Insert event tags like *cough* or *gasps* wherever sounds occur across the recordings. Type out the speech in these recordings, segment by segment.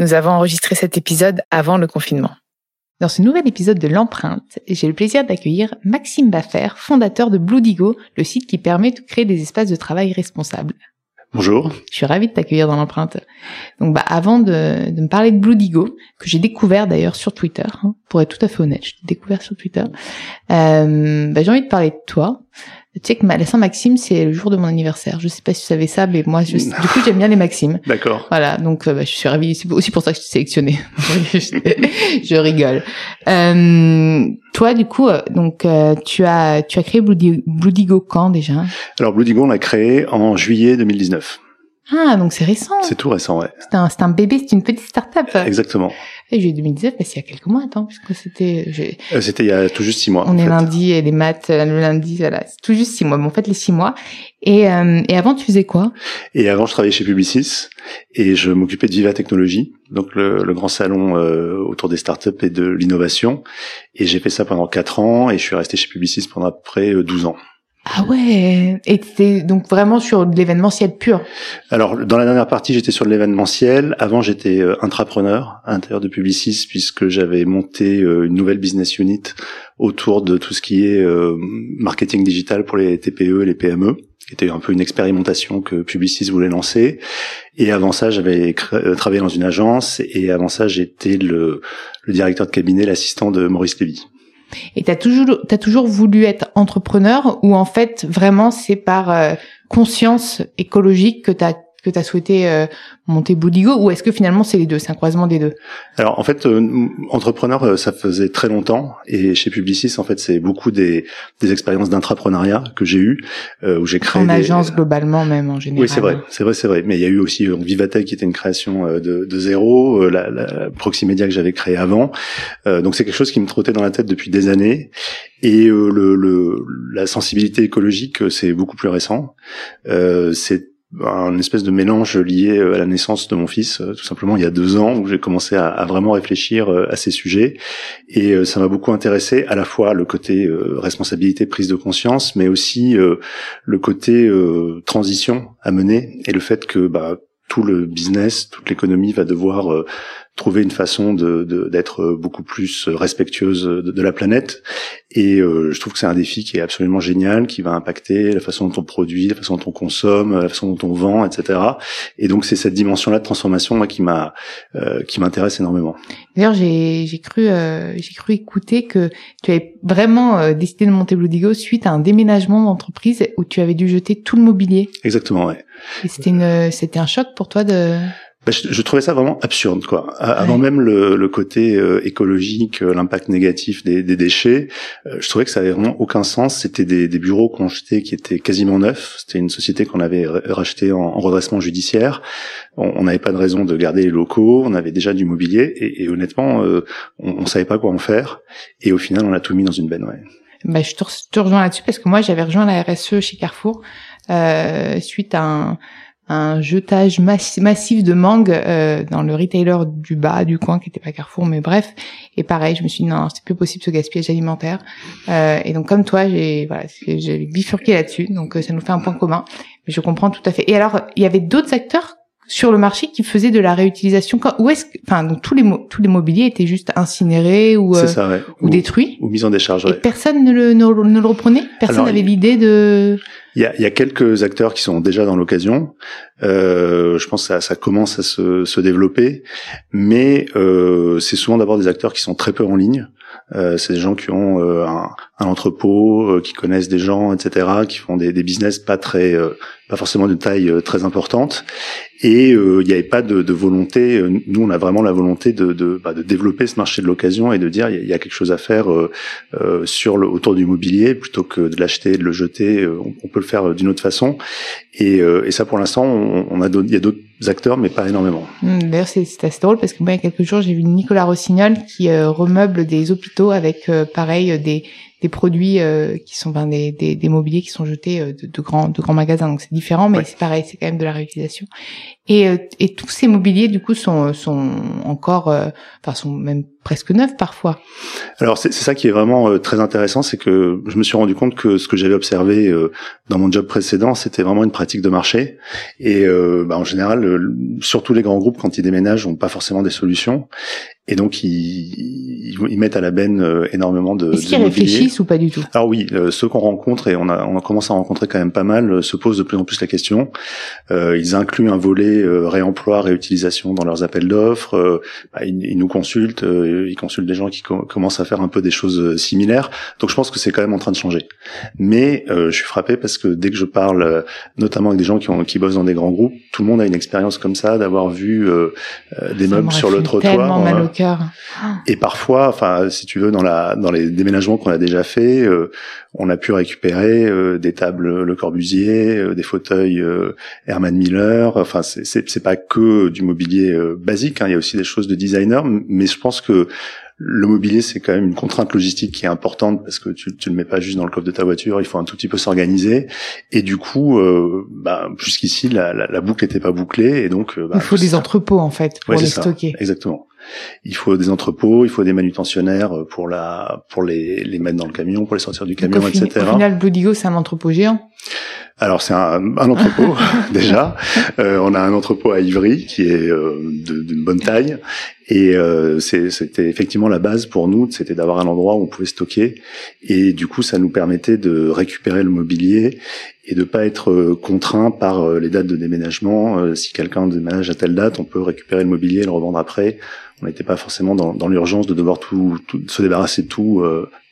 nous avons enregistré cet épisode avant le confinement. Dans ce nouvel épisode de l'empreinte, j'ai le plaisir d'accueillir Maxime Baffer, fondateur de Bluedigo, le site qui permet de créer des espaces de travail responsables. Bonjour. Je suis ravie de t'accueillir dans l'empreinte. Donc, bah, avant de, de me parler de Bluedigo, que j'ai découvert d'ailleurs sur Twitter, hein, pour être tout à fait honnête, je l'ai découvert sur Twitter, euh, bah, j'ai envie de parler de toi. Tu sais que la Saint-Maxime, c'est le jour de mon anniversaire. Je sais pas si tu savais ça, mais moi, je, du coup, j'aime bien les Maximes. D'accord. Voilà, donc euh, bah, je suis ravie. C'est aussi pour ça que je suis sélectionnée. *laughs* je rigole. Euh, toi, du coup, euh, donc euh, tu as tu as créé Bluedigo quand déjà? Alors Bluedigo, on l'a créé en juillet 2019. Ah, donc c'est récent. C'est tout récent, ouais. C'est un, c'est un bébé, c'est une petite start-up. Exactement. Et juillet 2019, mais c'est il y a quelques mois, attends, puisque c'était... Euh, c'était il y a tout juste six mois. On est lundi et les maths, le lundi, voilà, c'est tout juste six mois. Bon, en fait, les six mois. Et, euh, et avant, tu faisais quoi? Et avant, je travaillais chez Publicis et je m'occupais de Viva Technologies, donc le, le grand salon euh, autour des startups et de l'innovation. Et j'ai fait ça pendant quatre ans et je suis resté chez Publicis pendant à peu près 12 ans. Ah ouais, et c'était donc vraiment sur de l'événementiel pur. Alors dans la dernière partie, j'étais sur de l'événementiel. Avant, j'étais euh, intrapreneur à l'intérieur de Publicis puisque j'avais monté euh, une nouvelle business unit autour de tout ce qui est euh, marketing digital pour les TPE et les PME qui était un peu une expérimentation que Publicis voulait lancer. Et avant ça, j'avais travaillé dans une agence et avant ça, j'étais le, le directeur de cabinet, l'assistant de Maurice Lévy. Et t'as toujours, t'as toujours voulu être entrepreneur ou en fait vraiment c'est par euh, conscience écologique que t'as que tu as souhaité euh, monter Boudigo ou est-ce que finalement c'est les deux, c'est un croisement des deux? Alors en fait, euh, entrepreneur, euh, ça faisait très longtemps et chez Publicis, en fait, c'est beaucoup des, des expériences d'intrapreneuriat que j'ai eues, où j'ai créé... En des... agence globalement même en général. Oui, c'est vrai, c'est vrai, c'est vrai. Mais il y a eu aussi Vivatech qui était une création de, de zéro, la, la Proximedia que j'avais créée avant. donc c'est quelque chose qui me trottait dans la tête depuis des années. Et le, le, la sensibilité écologique, c'est beaucoup plus récent. c'est un espèce de mélange lié euh, à la naissance de mon fils, euh, tout simplement il y a deux ans, où j'ai commencé à, vraiment réfléchir euh, à ces sujets. Et ça m'a beaucoup intéressé, à la fois le côté responsabilité, prise de conscience, mais aussi le côté transition à mener et le fait que bah, tout le business, toute l'économie va devoir trouver une façon de d'être beaucoup plus respectueuse de, de, la planète. Et euh, je trouve que c'est un défi qui est absolument génial, qui va impacter la façon dont on produit, la façon dont on consomme, la façon dont on vend, etc. Et donc c'est cette dimension-là de transformation moi qui m'a euh, qui m'intéresse énormément. D'ailleurs, j'ai j'ai cru euh, j'ai cru écouter que tu avais vraiment euh, décidé de monter Bluedigo suite à un déménagement d'entreprise où tu avais dû jeter tout le mobilier. Exactement, ouais. C'était une c'était un choc pour toi de bah, je, je, trouvais ça vraiment absurde, quoi. Avant même le, le côté euh, écologique, euh, l'impact négatif des, des déchets, euh, je trouvais que ça avait vraiment aucun sens. C'était des, des, bureaux qu'on jetait qui étaient quasiment neufs. C'était une société qu'on avait racheté en, en, redressement judiciaire. On n'avait pas de raison de garder les locaux. On avait déjà du mobilier et, et honnêtement, on, on savait pas quoi en faire. Et au final, on a tout mis dans une benne. Ouais. Bah, je te, te rejoins là-dessus parce que moi, j'avais rejoint la RSE chez Carrefour suite à un un jetage massif de mangue euh, dans le retailer du bas du coin qui était pas Carrefour mais bref. Et pareil je me suis dit non c'est plus possible ce gaspillage alimentaire. Euh, et donc comme toi j'ai voilà j'ai bifurqué là-dessus. Donc euh, ça nous fait un point commun. Mais je comprends tout à fait. Et alors il y avait d'autres acteurs sur le marché qui faisaient de la réutilisation. Où est-ce que enfin donc tous les tous les mobiliers étaient juste incinérés ou euh, ça, ouais. ou, détruits. ou mis en décharge et personne ne le, ne, le reprenait? Personne n'avait l'idée de il y a, il y a quelques acteurs qui sont déjà dans l'occasion. Euh, je pense que ça, ça commence à se, se développer. Mais euh, c'est souvent d'abord des acteurs qui sont très peu en ligne. Euh, c'est des gens qui ont euh, un, un, entrepôt, euh, qui connaissent des gens, etc., qui font des, des business pas très, pas forcément de taille très importante. Et il n'y avait pas de, de, volonté. Nous, on a vraiment la volonté de, de, bah, de développer ce marché de l'occasion et de dire il y, a quelque chose à faire sur le autour du mobilier plutôt que de l'acheter, de le jeter. On, on, peut le faire d'une autre façon. Et, et ça, pour l'instant, on, on, il y a d'autres acteurs, mais pas énormément. Mmh, d'ailleurs, c'est assez drôle parce que moi, il y a quelques jours, j'ai vu Nicolas Rossignol qui remeuble des hôpitaux avec euh, pareil des des produits euh, qui sont ben, des, des, des, mobiliers qui sont jetés euh, de, de, grands de grands magasins. Donc c'est différent mais c'est pareil c'est quand même de la réutilisation et et tous ces mobiliers du coup sont sont encore enfin sont même presque neufs parfois alors c'est ça qui est vraiment très intéressant c'est que je me suis rendu compte que ce que j'avais observé dans mon job précédent c'était vraiment une pratique de marché et bah, en général surtout les grands groupes quand ils déménagent ont pas forcément des solutions et donc ils, ils, mettent à la benne euh, énormément de. Est-ce qu'ils réfléchissent ou pas du tout? Alors oui, euh, ceux qu'on rencontre et on a on a commencé à rencontrer quand même pas mal euh, se posent de plus en plus la question. Euh, ils incluent un volet réemploi, réutilisation dans leurs appels d'offres. Bah, ils, ils, nous consultent, ils consultent des gens qui commencent à faire un peu des choses similaires. Donc je pense que c'est quand même en train de changer. Mais je suis frappé parce que dès que je parle, notamment avec des gens qui, ont, qui bossent dans des grands groupes, tout le monde a une expérience comme ça d'avoir vu des meubles sur le trottoir. Et parfois, enfin, si tu veux, dans la dans les déménagements qu'on a déjà fait, euh, on a pu récupérer euh, des tables Le Corbusier, euh, des fauteuils Herman Miller. Enfin, c'est c'est pas que du mobilier basique. Hein, il y a aussi des choses de designer, mais je pense que le mobilier, c'est quand même une contrainte logistique qui est importante parce que tu, tu le mets pas juste dans le coffre de ta voiture, il faut un tout petit peu s'organiser. Et du coup, euh, bah, jusqu'ici, la, la, la, boucle n'était pas bouclée et donc. Bah, il faut des entrepôts en fait pour les stocker. Exactement. Il faut des entrepôts, il faut des manutentionnaires pour la, pour les, les mettre dans le camion, pour les sortir du camion, etc. Au final, Blue c'est un entrepôt géant. Alors c'est un, un, entrepôt *laughs* déjà. Euh, on a un entrepôt à Ivry qui est euh, d'une bonne taille et euh, c'était effectivement la base pour nous, c'était d'avoir un endroit où on pouvait stocker et du coup ça nous permettait de récupérer le mobilier et de pas être euh, contraint par euh, les dates de déménagement. si quelqu'un déménage à telle date, on peut récupérer le mobilier et le revendre après. On n'était pas forcément dans, l'urgence de devoir tout, tout, se débarrasser de tout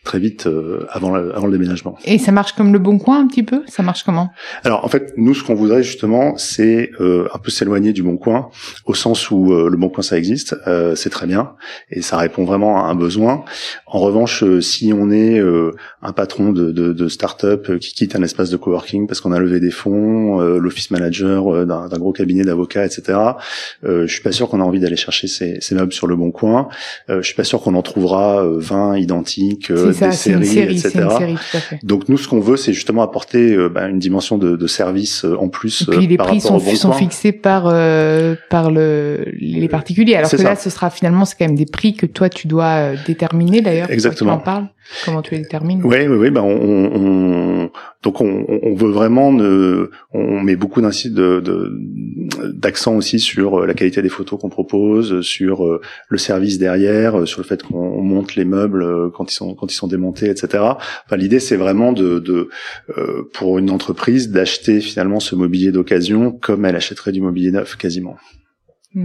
très vite euh, avant, le, avant le déménagement. Et ça marche comme le Bon Coin un petit peu? Ça marche comment? Alors en fait, nous ce qu'on voudrait justement, c'est euh, un peu s'éloigner du Bon Coin, au sens où euh, le Bon Coin ça existe, c'est très bien, et ça répond vraiment à un besoin. En revanche, si on est un patron de, de, de start-up qui quitte un espace de coworking parce qu'on a levé des fonds, l'office manager d'un gros cabinet d'avocats, etc., je suis pas sûr qu'on a envie d'aller chercher ces, ces meubles sur le Bon Coin. je suis pas sûr qu'on en trouvera 20 identiques des séries, etc. Donc nous, ce qu'on veut, c'est justement apporter euh, bah, une dimension de, de service euh, en plus. Et puis les prix sont, sont fixés par euh, par le les particuliers. Alors que là, ce sera finalement c'est quand même des prix que toi tu dois déterminer d'ailleurs. Exactement. Tu en parles. Comment tu les détermines Oui, oui, oui. Ben on, on, donc on, on, veut vraiment, on met beaucoup d'accent aussi sur la qualité des photos qu'on propose, sur le service derrière, sur le fait qu'on monte les meubles quand ils sont quand ils sont démontés, etc. Enfin, l'idée c'est vraiment de, de euh, pour une entreprise d'acheter finalement ce mobilier d'occasion comme elle achèterait du mobilier neuf quasiment.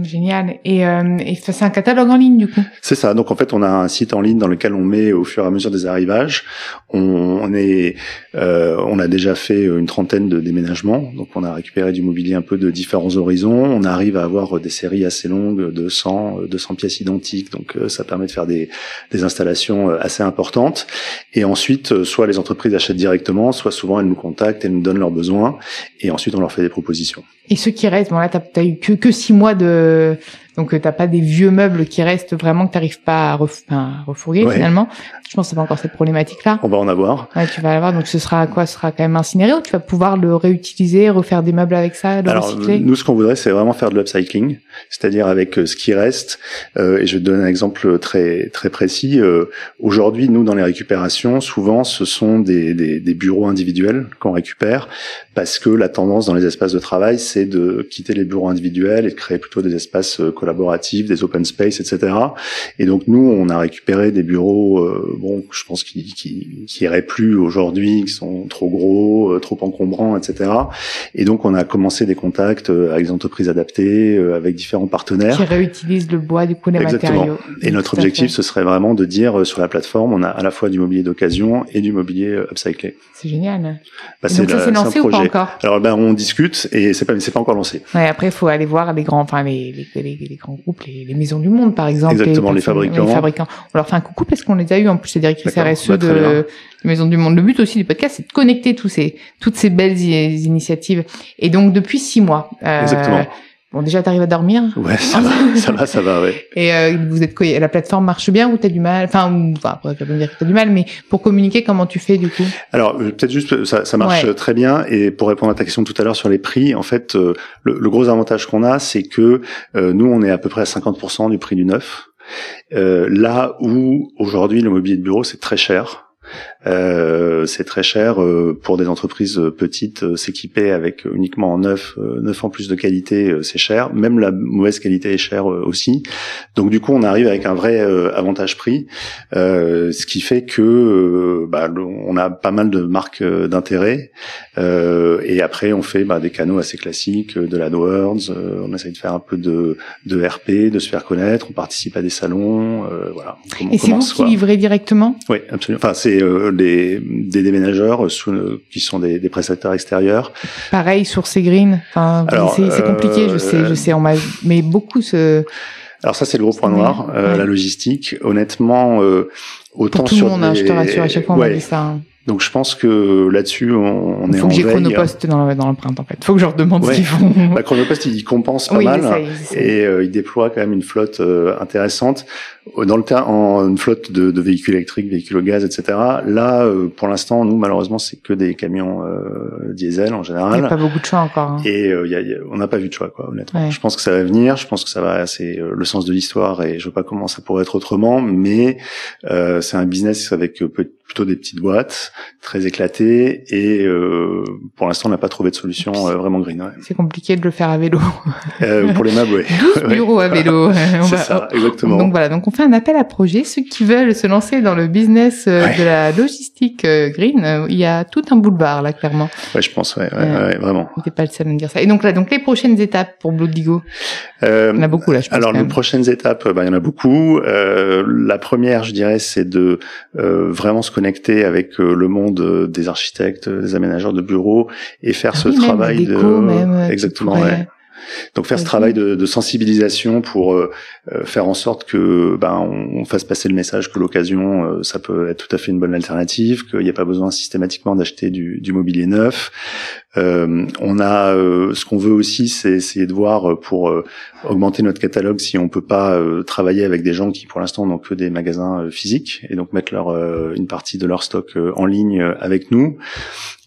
Génial. Et, euh, et c'est un catalogue en ligne du coup. C'est ça. Donc en fait, on a un site en ligne dans lequel on met au fur et à mesure des arrivages. On, on est, euh, on a déjà fait une trentaine de déménagements. Donc on a récupéré du mobilier un peu de différents horizons. On arrive à avoir des séries assez longues de 100, 200 pièces identiques. Donc euh, ça permet de faire des, des installations euh, assez importantes. Et ensuite, euh, soit les entreprises achètent directement, soit souvent elles nous contactent, elles nous donnent leurs besoins, et ensuite on leur fait des propositions. Et ceux qui restent, bon là, t'as as eu que que six mois de euh, Donc tu t'as pas des vieux meubles qui restent vraiment que t'arrives pas à, ref... enfin, à refourguer finalement. Je pense que c'est pas encore cette problématique-là. On va en avoir. Ouais, tu vas l'avoir. Donc ce sera quoi? Ce sera quand même incinéré ou tu vas pouvoir le réutiliser, refaire des meubles avec ça, le Alors recycler? nous, ce qu'on voudrait, c'est vraiment faire de l'upcycling, c'est-à-dire avec ce qui reste. Euh, et je vais te donner un exemple très très précis. Euh, Aujourd'hui, nous, dans les récupérations, souvent, ce sont des, des, des bureaux individuels qu'on récupère parce que la tendance dans les espaces de travail, c'est de quitter les bureaux individuels et de créer plutôt des espaces collaboratifs, des open space, etc. Et donc nous, on a récupéré des bureaux, euh, bon, je pense qui qui, qui iraient plus aujourd'hui, qui sont trop gros, euh, trop encombrants, etc. Et donc on a commencé des contacts euh, avec des entreprises adaptées, avec différents partenaires qui réutilisent le bois, du coup les Exactement. matériaux. Et notre objectif, ce serait vraiment de dire sur la plateforme, on a à la fois du mobilier d'occasion et du mobilier upcyclé. C'est génial. Bah, donc ça c'est lancé ou pas encore? Alors ben on discute et c'est pas c'est pas encore lancé. Ouais, après, il faut aller voir les grands, enfin les, les, les, les grands groupes, les, les maisons du monde, par exemple. Exactement, les personnes- fabricants. Les fabricants. On leur fait un coucou parce qu'on les a eu en plus, c'est directrice RSE bah, bien. de, de Maison du Monde. Le but aussi du podcast, c'est de connecter tous ces, toutes ces belles initiatives. Et donc, depuis six mois. euh, Exactement. Bon, déjà, t'arrives à dormir. Ouais, ça va, *laughs* ça va, ça va, ouais. Et euh, vous êtes La plateforme marche bien ou t'as du mal? Enfin, ou, enfin, tu me dire que t'as du mal, mais pour communiquer, comment tu fais du coup? Alors euh, peut-être juste ça, ça marche Ouais. euh, très bien et pour répondre à ta question tout à l'heure sur les prix, en fait euh, le, le gros avantage qu'on a c'est que euh, nous on est à peu près à 50% du prix du neuf. Euh, là où aujourd'hui le mobilier de bureau c'est très cher. Euh, c'est très cher euh, pour des entreprises euh, petites euh, s'équiper avec uniquement en neuf, euh, neuf en plus de qualité, euh, c'est cher. Même la mauvaise qualité est chère euh, aussi. Donc du coup, on arrive avec un vrai euh, avantage prix, euh, ce qui fait que bah, on a pas mal de marques d'intérêt. Euh, et après, on fait bah, des canaux assez classiques, euh, de l'AdWords. euh, on essaye de faire un peu de, de RP, de se faire connaître. On participe à des salons. euh, voilà. On Et c'est vous qui livrez directement? Oui, absolument. Enfin, c'est euh, des, des déménageurs euh, sous, euh, qui sont des, des prestataires extérieurs. Pareil, source et green. Enfin, c'est compliqué, je euh, sais, je sais. On m'a, mais beaucoup se. Alors ça, c'est le gros point noir, euh, ouais. la logistique. Honnêtement, euh, autant Pour tout le monde, hein, des- je te rassure, à chaque fois on Ouais. dit ça. hein. Donc je pense que là-dessus, on, on Il est faut en que j'ai veille. Chronopost dans le- dans l'empreinte en fait. Faut que je leur demande Ouais. ce qu'ils font. Bah, Chronopost, il compense pas oui, mal. Et euh, il déploie quand même une flotte euh, intéressante. Dans le cas, en une flotte de, de véhicules électriques, véhicules au gaz, etc. Là, euh, pour l'instant, nous, malheureusement, c'est que des camions euh, diesel en Il n'y général. a pas beaucoup de choix encore. hein. Et euh, y a- y a- on n'a pas vu de choix, quoi, honnêtement. Ouais. Je pense que ça va venir. Je pense que ça va. C'est euh, le sens de l'histoire, et je sais pas comment ça pourrait être autrement. Mais euh, c'est un business avec euh, peu- plutôt des petites boîtes, très éclatées, et euh, pour l'instant, on n'a pas trouvé de solution euh, vraiment green. Ouais. C'est compliqué de le faire à vélo. Euh, pour les meubles, ouais. *laughs* 12 Ouais. bureaux à vélo. *laughs* C'est ça, exactement. Donc voilà, donc on fait un appel à projet. Ceux qui veulent se lancer dans le business euh, Ouais. de la logistique euh, green, euh, il y a tout un boulevard là, clairement. Ouais, je pense, ouais, ouais, vraiment. T'es pas le seul à me dire ça. Et donc là, donc les prochaines étapes pour Blue Digo, Euh, il y en a beaucoup là, je pense. Alors, les prochaines étapes, bah, il y en a beaucoup. Euh, la première, je dirais, c'est de euh, vraiment se connecter avec euh, le monde euh, des architectes, des aménageurs de bureaux et faire Ah ce oui, travail de même, exactement. ouais. Donc faire ce travail de, de sensibilisation pour euh, euh, faire en sorte que ben on, on fasse passer le message que l'occasion euh, ça peut être tout à fait une bonne alternative, qu'il n'y a pas besoin systématiquement d'acheter du, du mobilier neuf. Euh, on a euh, ce qu'on veut aussi, c'est essayer de voir euh, pour euh, augmenter notre catalogue si on peut pas euh, travailler avec des gens qui pour l'instant n'ont que des magasins euh, physiques et donc mettre leur euh, une partie de leur stock euh, en ligne euh, avec nous.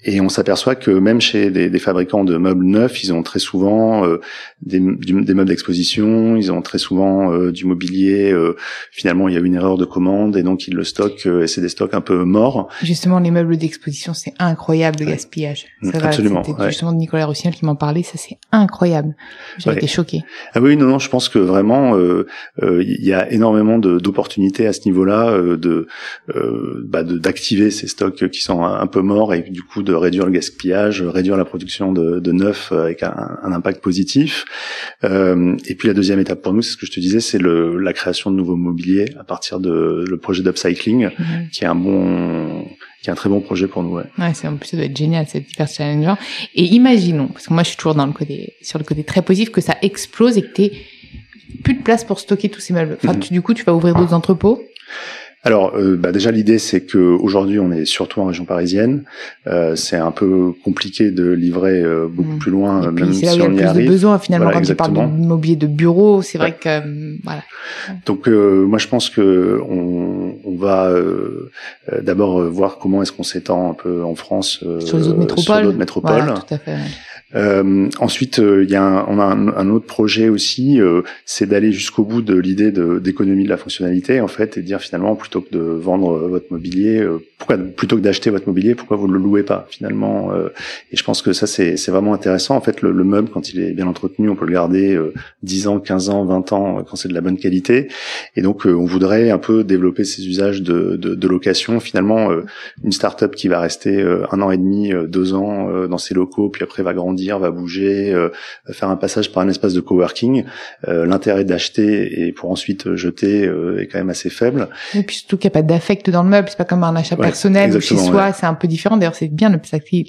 Et on s'aperçoit que même chez des, des fabricants de meubles neufs, ils ont très souvent euh, des, du- des meubles d'exposition, ils ont très souvent euh, du mobilier. euh, finalement, il y a une erreur de commande et donc ils le stockent euh, et c'est des stocks un peu morts. Justement, les meubles d'exposition, c'est incroyable le gaspillage. Ça absolument, C'était ouais. justement Nicolas Rossignol qui m'en parlait. Ça, c'est incroyable. J'ai Ouais. été choquée. Ah oui, non, non, je pense que vraiment, euh, euh, il y a énormément d'opportunités à ce niveau-là, euh, de euh, bah, d'activer ces stocks qui sont un, un peu morts et du coup de réduire le gaspillage, réduire la production de, de neuf avec un, un impact positif. Euh, et puis la deuxième étape pour nous, c'est ce que je te disais, c'est la création de nouveaux mobiliers à partir de le projet d'upcycling, qui est un bon, qui est un très bon projet pour nous. Ouais. Ouais, c'est en plus ça doit être génial, c'est hyper challengeant. Et imaginons, parce que moi je suis toujours dans le côté, sur le côté très positif, que ça explose et que t'aies plus de place pour stocker tous ces meubles. Enfin, Mhm. tu- du coup, tu vas ouvrir d'autres entrepôts. Alors, euh, bah déjà l'idée c'est que aujourd'hui on est surtout en région parisienne. Euh, c'est un peu compliqué de livrer euh, beaucoup Mm. plus loin, euh, même si là où il y a on le y plus de besoins finalement Voilà, quand tu exactement. parles d'immobilier de bureau. C'est vrai que euh, voilà. Donc euh, moi je pense que on, on va d'abord voir comment est-ce qu'on s'étend un peu en France euh, Sur les autres métropoles. sur d'autres métropoles. Voilà, tout à fait. ouais. Euh, ensuite, euh, il y a un, on a un, un autre projet aussi, euh, c'est d'aller jusqu'au bout de l'idée d'économie de la fonctionnalité en fait, et dire finalement plutôt que de vendre euh, votre mobilier, pourquoi plutôt que d'acheter votre mobilier, pourquoi vous ne le louez pas finalement Et je pense que ça c'est vraiment intéressant. En fait, le, le meuble quand il est bien entretenu, on peut le garder euh, 10 ans, 15 ans, 20 ans quand c'est de la bonne qualité. Et donc, on voudrait un peu développer ces usages de, de, de location. Finalement, une start-up qui va rester un an et demi, deux ans dans ses locaux, puis après va grandir, va bouger, euh, faire un passage par un espace de coworking. Euh, L'intérêt d'acheter et pour ensuite jeter euh, est quand même assez faible. Et puis surtout qu'il n'y a pas d'affect dans le meuble, c'est pas comme un achat Ouais, personnel ou chez soi, ouais. c'est un peu différent. D'ailleurs, c'est bien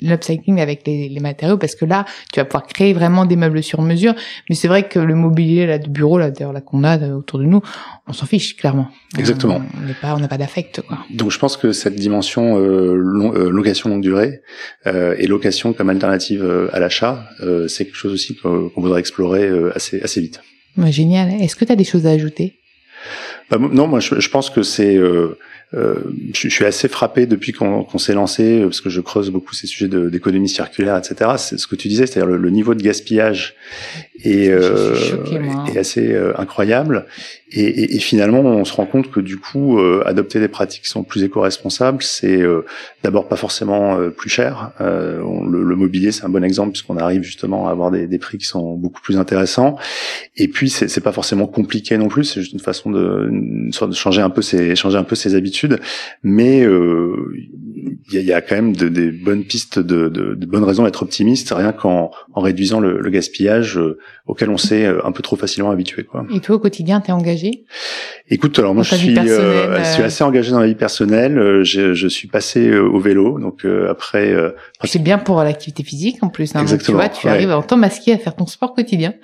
l'upcycling avec les, les matériaux parce que là, tu vas pouvoir créer vraiment des meubles sur mesure. Mais c'est vrai que le mobilier là de bureau là, d'ailleurs là qu'on a euh, autour de nous, on s'en fiche clairement. Exactement. On n'est pas, on n'a pas d'affect. Donc je pense que cette dimension euh, long- euh, location longue durée euh, et location comme alternative euh, à l'achat, euh, c'est quelque chose aussi qu'on voudrait explorer euh, assez assez vite. Ouais, génial. Est-ce que tu as des choses à ajouter? Bah, non, moi je, je pense que c'est. Euh, euh, je, je suis assez frappé depuis qu'on s'est lancé, parce que je creuse beaucoup ces sujets d'économie circulaire, etc. C'est ce que tu disais, c'est-à-dire le, le niveau de gaspillage est, euh, choquée, assez incroyable. Et, et, et finalement, on se rend compte que du coup, euh, adopter des pratiques qui sont plus éco-responsables, c'est euh, d'abord pas forcément euh, plus cher. Euh, on- le, le mobilier, c'est un bon exemple puisqu'on arrive justement à avoir des, des prix qui sont beaucoup plus intéressants. Et puis, c'est pas forcément compliqué non plus. C'est juste une façon de, une de changer un peu ses changer un peu ses habitudes. Mais euh, il y, a, y a quand même de- des bonnes pistes, de, de, de bonnes raisons d'être optimiste, rien qu'en en réduisant le, le gaspillage euh, auquel on s'est un peu trop facilement habitué. Quoi. Et toi au quotidien, t'es engagé Écoute, alors moi Dans je suis, euh, je suis euh. assez engagé dans la vie personnelle. Euh, Je, je suis passé euh, au vélo, donc euh, après. euh, C'est bien pour l'activité physique en plus. Hein. Donc, Exactement, tu vois, tu ouais. arrives en temps masqué à faire ton sport quotidien.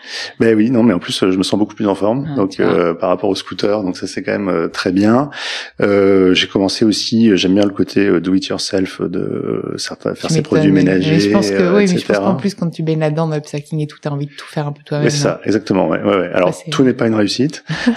Ben oui, non, mais en plus euh, je me sens beaucoup plus en forme, Ah, donc euh, par rapport au scooter, donc ça c'est quand même euh, très bien. Euh, J'ai commencé aussi, euh, j'aime bien le côté euh, do it yourself de euh, certains faire Tu ses produits ménagers, Mais je pense que euh, oui, mais je pense qu'en plus quand tu baignes là-dedans dans et tout, t'as envie de tout faire un peu toi-même. C'est ça, exactement. Ouais, ouais, ouais. Alors tout n'est pas une réussite *laughs*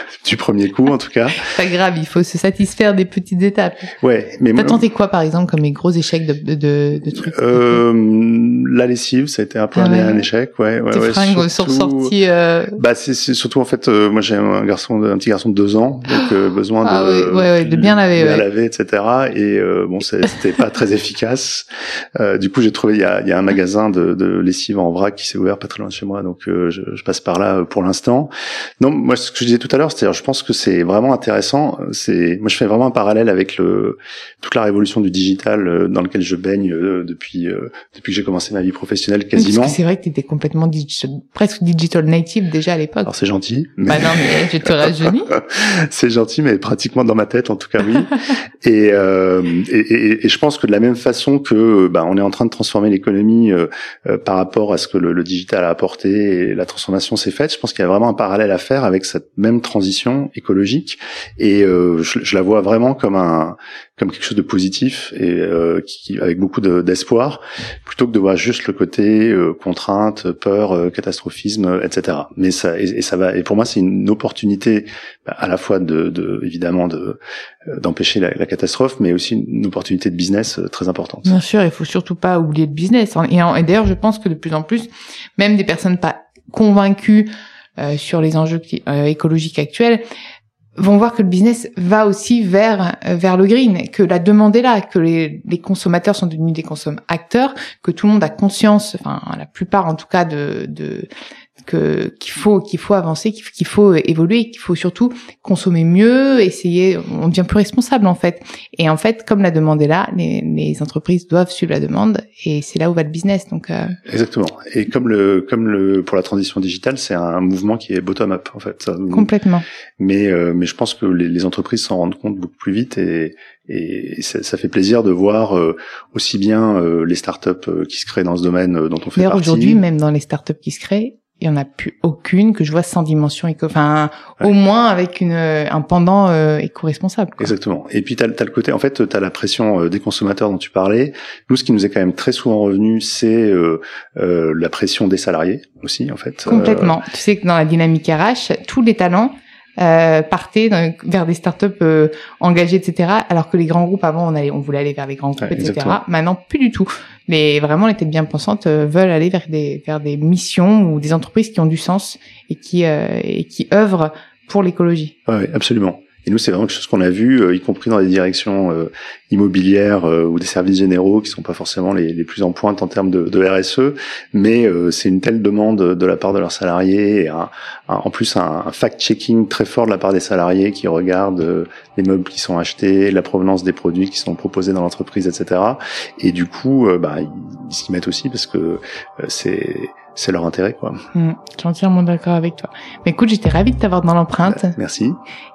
du premier coup, en tout cas. *laughs* Pas grave, il faut se satisfaire des petites étapes. Ouais, mais T'as tenté quoi par exemple comme les gros échecs de de, de, trucs euh, la lessive, ça a été un peu Ah un, ouais. un échec, ouais, ouais, Tes ouais, fringues sont sorties. Euh... Bah c'est surtout en fait euh, moi j'ai un garçon un petit garçon de deux ans donc *gasps* euh, besoin Ah de oui, ouais, ouais, de bien laver, bien laver etc et euh, bon c'était pas très efficace Euh, du coup j'ai trouvé il y a, il y a un magasin de, de lessive en vrac qui s'est ouvert pas très loin de chez moi donc euh, je, je passe par là pour l'instant non moi ce que je disais tout à l'heure c'est-à-dire je pense que c'est vraiment intéressant c'est moi je fais vraiment un parallèle avec le toute la révolution du digital euh, dans lequel je baigne euh, depuis euh, depuis que j'ai commencé ma vie professionnelle Parce quasiment que c'est vrai que t'étais complètement digital, presque digital native déjà à l'époque. alors c'est gentil mais... Bah non, mais je te rajeunis. *laughs* c'est gentil, mais pratiquement dans ma tête, en tout cas, oui. *laughs* et, euh, et, et- et je pense que de la même façon que bah, on est en train de transformer l'économie euh, euh, par rapport à ce que le, le digital a apporté et la transformation s'est faite, je pense qu'il y a vraiment un parallèle à faire avec cette même transition écologique. Et euh, je, la vois vraiment comme un comme quelque chose de positif et euh, qui, avec beaucoup de- d'espoir, plutôt que de voir juste le côté euh, contrainte, peur, catastrophisme, etc. Mais ça et, ça va. Et pour moi, c'est une opportunité à la fois de, de évidemment de d'empêcher la, catastrophe, mais aussi une opportunité de business très importante. Bien sûr, il faut surtout pas oublier le business. Et, d'ailleurs, je pense que de plus en plus, même des personnes pas convaincues sur les enjeux euh, écologiques actuels vont voir que le business va aussi vers euh, vers le green, que la demande est là, que les, les consommateurs sont devenus des consommateurs, que tout le monde a conscience, enfin la plupart en tout cas de, de que qu'il faut qu'il faut avancer, qu'il faut évoluer, qu'il faut surtout consommer mieux, essayer, on devient plus responsable en fait. Et en fait, comme la demande est là, les, les entreprises doivent suivre la demande et c'est là où va le business. Donc euh, Exactement. Et comme le comme le pour la transition digitale, c'est un mouvement qui est bottom up en fait. Complètement. Mais euh, mais je pense que les, les entreprises s'en rendent compte beaucoup plus vite et et ça, ça fait plaisir de voir euh, aussi bien euh, les startups euh, qui se créent dans ce domaine euh, dont on fait D'ailleurs partie. aujourd'hui, même dans les startups qui se créent, il y en a plus aucune que je vois sans dimension éco, enfin au moins avec une un pendant euh, éco-responsable. Exactement. Et puis tu as, le côté, en fait, tu as la pression euh, des consommateurs dont tu parlais. Nous, ce qui nous est quand même très souvent revenu, c'est euh, euh, la pression des salariés aussi, en fait. Complètement. Tu sais que dans la dynamique RH, tous les talents euh, partaient vers des startups euh, engagées, etc. Alors que les grands groupes avant, on allait, on voulait aller vers les grands groupes, etc. Maintenant, plus du tout. Mais vraiment, les têtes bien pensantes euh, veulent aller vers des vers des missions ou des entreprises qui ont du sens et qui euh, et qui œuvrent pour l'écologie. Oui, absolument. Et nous, c'est vraiment quelque chose qu'on a vu, euh, y compris dans les directions euh, immobilières euh, ou des services généraux qui sont pas forcément les, plus en pointe en termes de, de RSE, mais c'est une telle demande de la part de leurs salariés et un, en plus un, fact-checking très fort de la part des salariés qui regardent les meubles qui sont achetés, la provenance des produits qui sont proposés dans l'entreprise, etc. Et du coup, bah, ils s'y mettent aussi parce que c'est c'est leur intérêt, quoi. Mmh, je suis entièrement d'accord avec toi. Mais écoute, j'étais ravie de t'avoir dans l'empreinte. merci.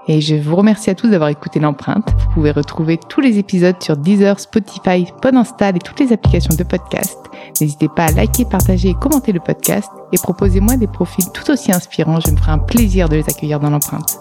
Et je vous remercie à tous d'avoir écouté l'empreinte. Vous pouvez retrouver tous les épisodes sur Deezer, Spotify, Podinstall et toutes les applications de podcast. N'hésitez pas à liker, partager et commenter le podcast et proposez-moi des profils tout aussi inspirants. Je me ferai un plaisir de les accueillir dans l'empreinte.